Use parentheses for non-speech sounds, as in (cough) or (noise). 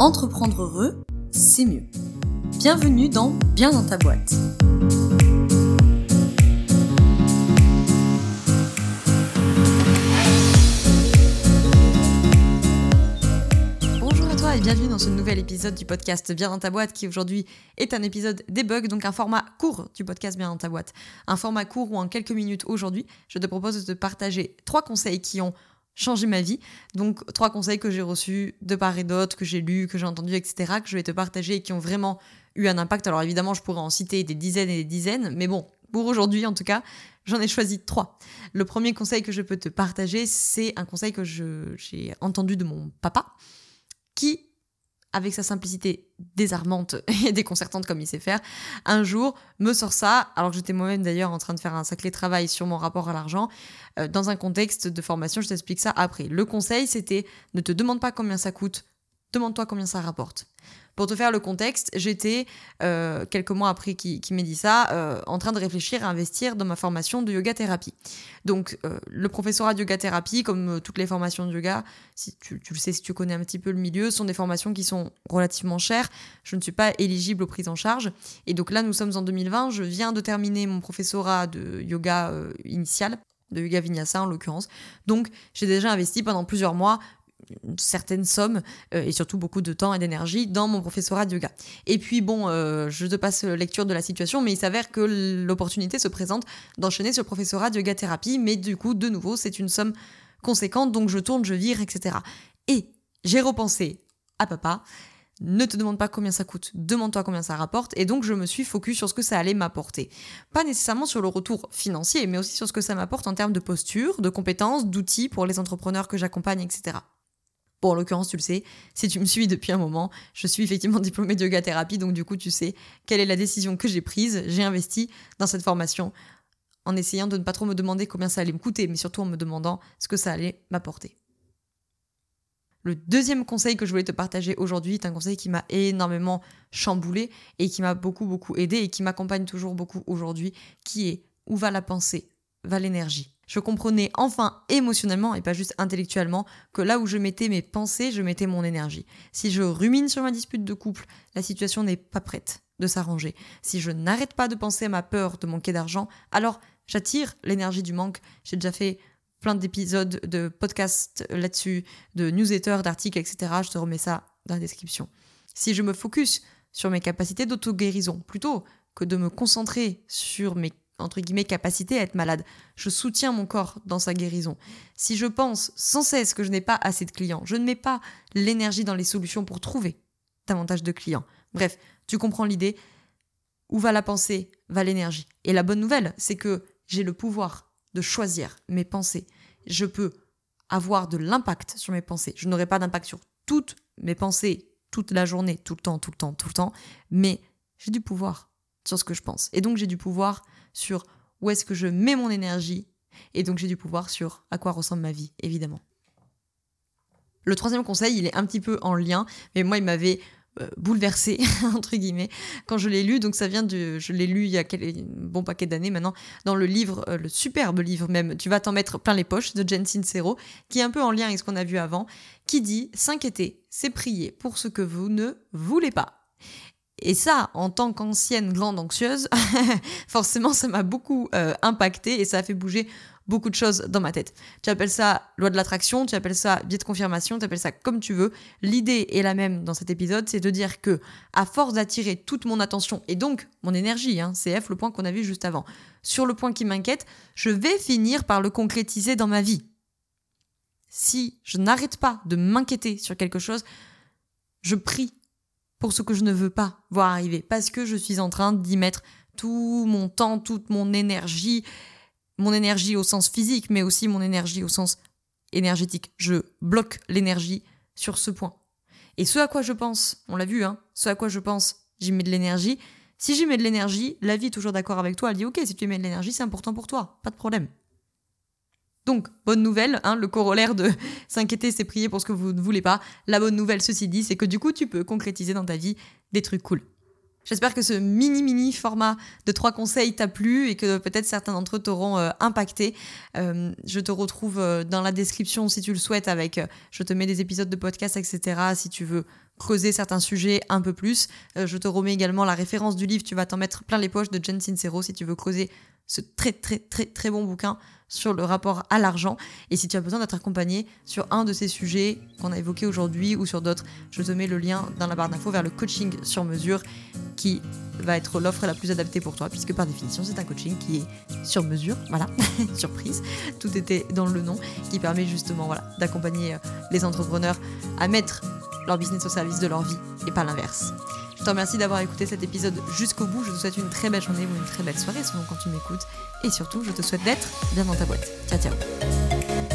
Entreprendre heureux, c'est mieux. Bienvenue dans Bien dans ta boîte. Bonjour à toi et bienvenue dans ce nouvel épisode du podcast Bien dans ta boîte qui aujourd'hui est un épisode debug, donc un format court du podcast Bien dans ta boîte. Un format court où en quelques minutes aujourd'hui, je te propose de partager trois conseils qui ont changé ma vie. Donc trois conseils que j'ai reçus de part et d'autre, que j'ai lus, que j'ai entendus, etc., que je vais te partager et qui ont vraiment eu un impact. Alors évidemment, je pourrais en citer des dizaines et des dizaines, mais bon, pour aujourd'hui en tout cas, j'en ai choisi trois. Le premier conseil que je peux te partager, c'est un conseil que j'ai entendu de mon papa, qui avec sa simplicité désarmante (laughs) et déconcertante comme il sait faire, un jour me sort ça, alors que j'étais moi-même d'ailleurs en train de faire un sacré travail sur mon rapport à l'argent, euh, dans un contexte de formation, je t'explique ça après. Le conseil, c'était ne te demande pas combien ça coûte, demande-toi combien ça rapporte. Pour te faire le contexte, j'étais, euh, quelques mois après qu'il qui m'ait dit ça, euh, en train de réfléchir à investir dans ma formation de yoga thérapie. Donc, euh, le professorat de yoga thérapie, comme toutes les formations de yoga, si tu, tu, le sais, si tu connais un petit peu le milieu, sont des formations qui sont relativement chères. Je ne suis pas éligible aux prises en charge. Et donc là, nous sommes en 2020. Je viens de terminer mon professorat de yoga initial de yoga vinyasa en l'occurrence. Donc j'ai déjà investi pendant plusieurs mois une certaine somme euh, et surtout beaucoup de temps et d'énergie dans mon professorat de yoga. Et puis bon, euh, je te passe lecture de la situation, mais il s'avère que l'opportunité se présente d'enchaîner ce professorat de yoga thérapie, mais du coup, de nouveau, c'est une somme conséquente, donc je tourne, je vire, etc. Et j'ai repensé à papa. Ne te demande pas combien ça coûte, demande-toi combien ça rapporte, et donc je me suis focus sur ce que ça allait m'apporter. Pas nécessairement sur le retour financier, mais aussi sur ce que ça m'apporte en termes de posture, de compétences, d'outils pour les entrepreneurs que j'accompagne, etc. En l'occurrence, tu le sais, si tu me suis depuis un moment, je suis effectivement (laughs) diplômée de yoga thérapie, donc du coup, tu sais quelle est la décision que j'ai prise. J'ai investi dans cette formation en essayant de ne pas trop me demander combien ça allait me coûter, mais surtout en me demandant ce que ça allait m'apporter. Le deuxième conseil que je voulais te partager aujourd'hui est un conseil qui m'a énormément chamboulé et qui m'a beaucoup beaucoup aidé et qui m'accompagne toujours beaucoup aujourd'hui, qui est où va la pensée, va l'énergie? Je comprenais enfin émotionnellement et pas juste intellectuellement que là où je mettais mes pensées, je mettais mon énergie. Si je rumine sur ma dispute de couple, la situation n'est pas prête de s'arranger. Si je n'arrête pas de penser à ma peur de manquer d'argent, alors j'attire l'énergie du manque. J'ai déjà fait plein d'épisodes de podcasts là-dessus, de newsletters, d'articles, etc. Je te remets ça dans la description. Si je me focus sur mes capacités d'auto-guérison, plutôt que de me concentrer sur mes entre guillemets, capacité à être malade. Je soutiens mon corps dans sa guérison. Si je pense sans cesse que je n'ai pas assez de clients, je ne mets pas l'énergie dans les solutions pour trouver davantage de clients. Bref, tu comprends l'idée. Où va la pensée, va l'énergie. Et la bonne nouvelle, c'est que j'ai le pouvoir de choisir mes pensées. Je peux avoir de l'impact sur mes pensées. Je n'aurai pas d'impact sur toutes mes pensées toute la journée, tout le temps, tout le temps, tout le temps, mais j'ai du pouvoir sur ce que je pense. Et donc j'ai du pouvoir sur où est-ce que je mets mon énergie, et donc j'ai du pouvoir sur à quoi ressemble ma vie, évidemment. Le troisième conseil, il est un petit peu en lien, mais moi, il m'avait euh, bouleversé, (laughs) entre guillemets, quand je l'ai lu. Donc ça vient de... Je l'ai lu il y a quel, bon paquet d'années maintenant, dans le livre, euh, le superbe livre même, Tu vas t'en mettre plein les poches, de Jen Sincero, qui est un peu en lien avec ce qu'on a vu avant, qui dit « S'inquiéter, c'est prier pour ce que vous ne voulez pas ». Et ça, en tant qu'ancienne grande anxieuse, (laughs) forcément, ça m'a beaucoup euh, impacté et ça a fait bouger beaucoup de choses dans ma tête. Tu appelles ça loi de l'attraction, tu appelles ça biais de confirmation, tu appelles ça comme tu veux. L'idée est la même dans cet épisode, c'est de dire que, à force d'attirer toute mon attention et donc mon énergie, hein, CF, le point qu'on a vu juste avant, sur le point qui m'inquiète, je vais finir par le concrétiser dans ma vie. Si je n'arrête pas de m'inquiéter sur quelque chose, je prie pour ce que je ne veux pas voir arriver, parce que je suis en train d'y mettre tout mon temps, toute mon énergie, mon énergie au sens physique, mais aussi mon énergie au sens énergétique. Je bloque l'énergie sur ce point. Et ce à quoi je pense, on l'a vu, hein, ce à quoi je pense, j'y mets de l'énergie. Si j'y mets de l'énergie, la vie est toujours d'accord avec toi, elle dit ok, si tu mets de l'énergie, c'est important pour toi, pas de problème. Donc, bonne nouvelle, hein, le corollaire de (laughs) s'inquiéter, c'est prier pour ce que vous ne voulez pas. La bonne nouvelle, ceci dit, c'est que du coup, tu peux concrétiser dans ta vie des trucs cool. J'espère que ce mini mini format de trois conseils t'a plu et que peut-être certains d'entre eux t'auront euh, impacté. Euh, je te retrouve euh, dans la description si tu le souhaites avec, je te mets des épisodes de podcast, etc. Si tu veux creuser certains sujets un peu plus. Je te remets également la référence du livre, tu vas t'en mettre plein les poches de Jen Sincero si tu veux creuser ce très très très très bon bouquin sur le rapport à l'argent. Et si tu as besoin d'être accompagné sur un de ces sujets qu'on a évoqués aujourd'hui ou sur d'autres, je te mets le lien dans la barre d'infos vers le coaching sur mesure qui va être l'offre la plus adaptée pour toi, puisque par définition c'est un coaching qui est sur mesure, voilà, (laughs) surprise, tout était dans le nom, qui permet justement d'accompagner euh, les entrepreneurs à mettre leur business au service de leur vie et pas l'inverse. Je te remercie d'avoir écouté cet épisode jusqu'au bout. Je te souhaite une très belle journée ou une très belle soirée selon quand tu m'écoutes. Et surtout, je te souhaite d'être bien dans ta boîte. Ciao, ciao.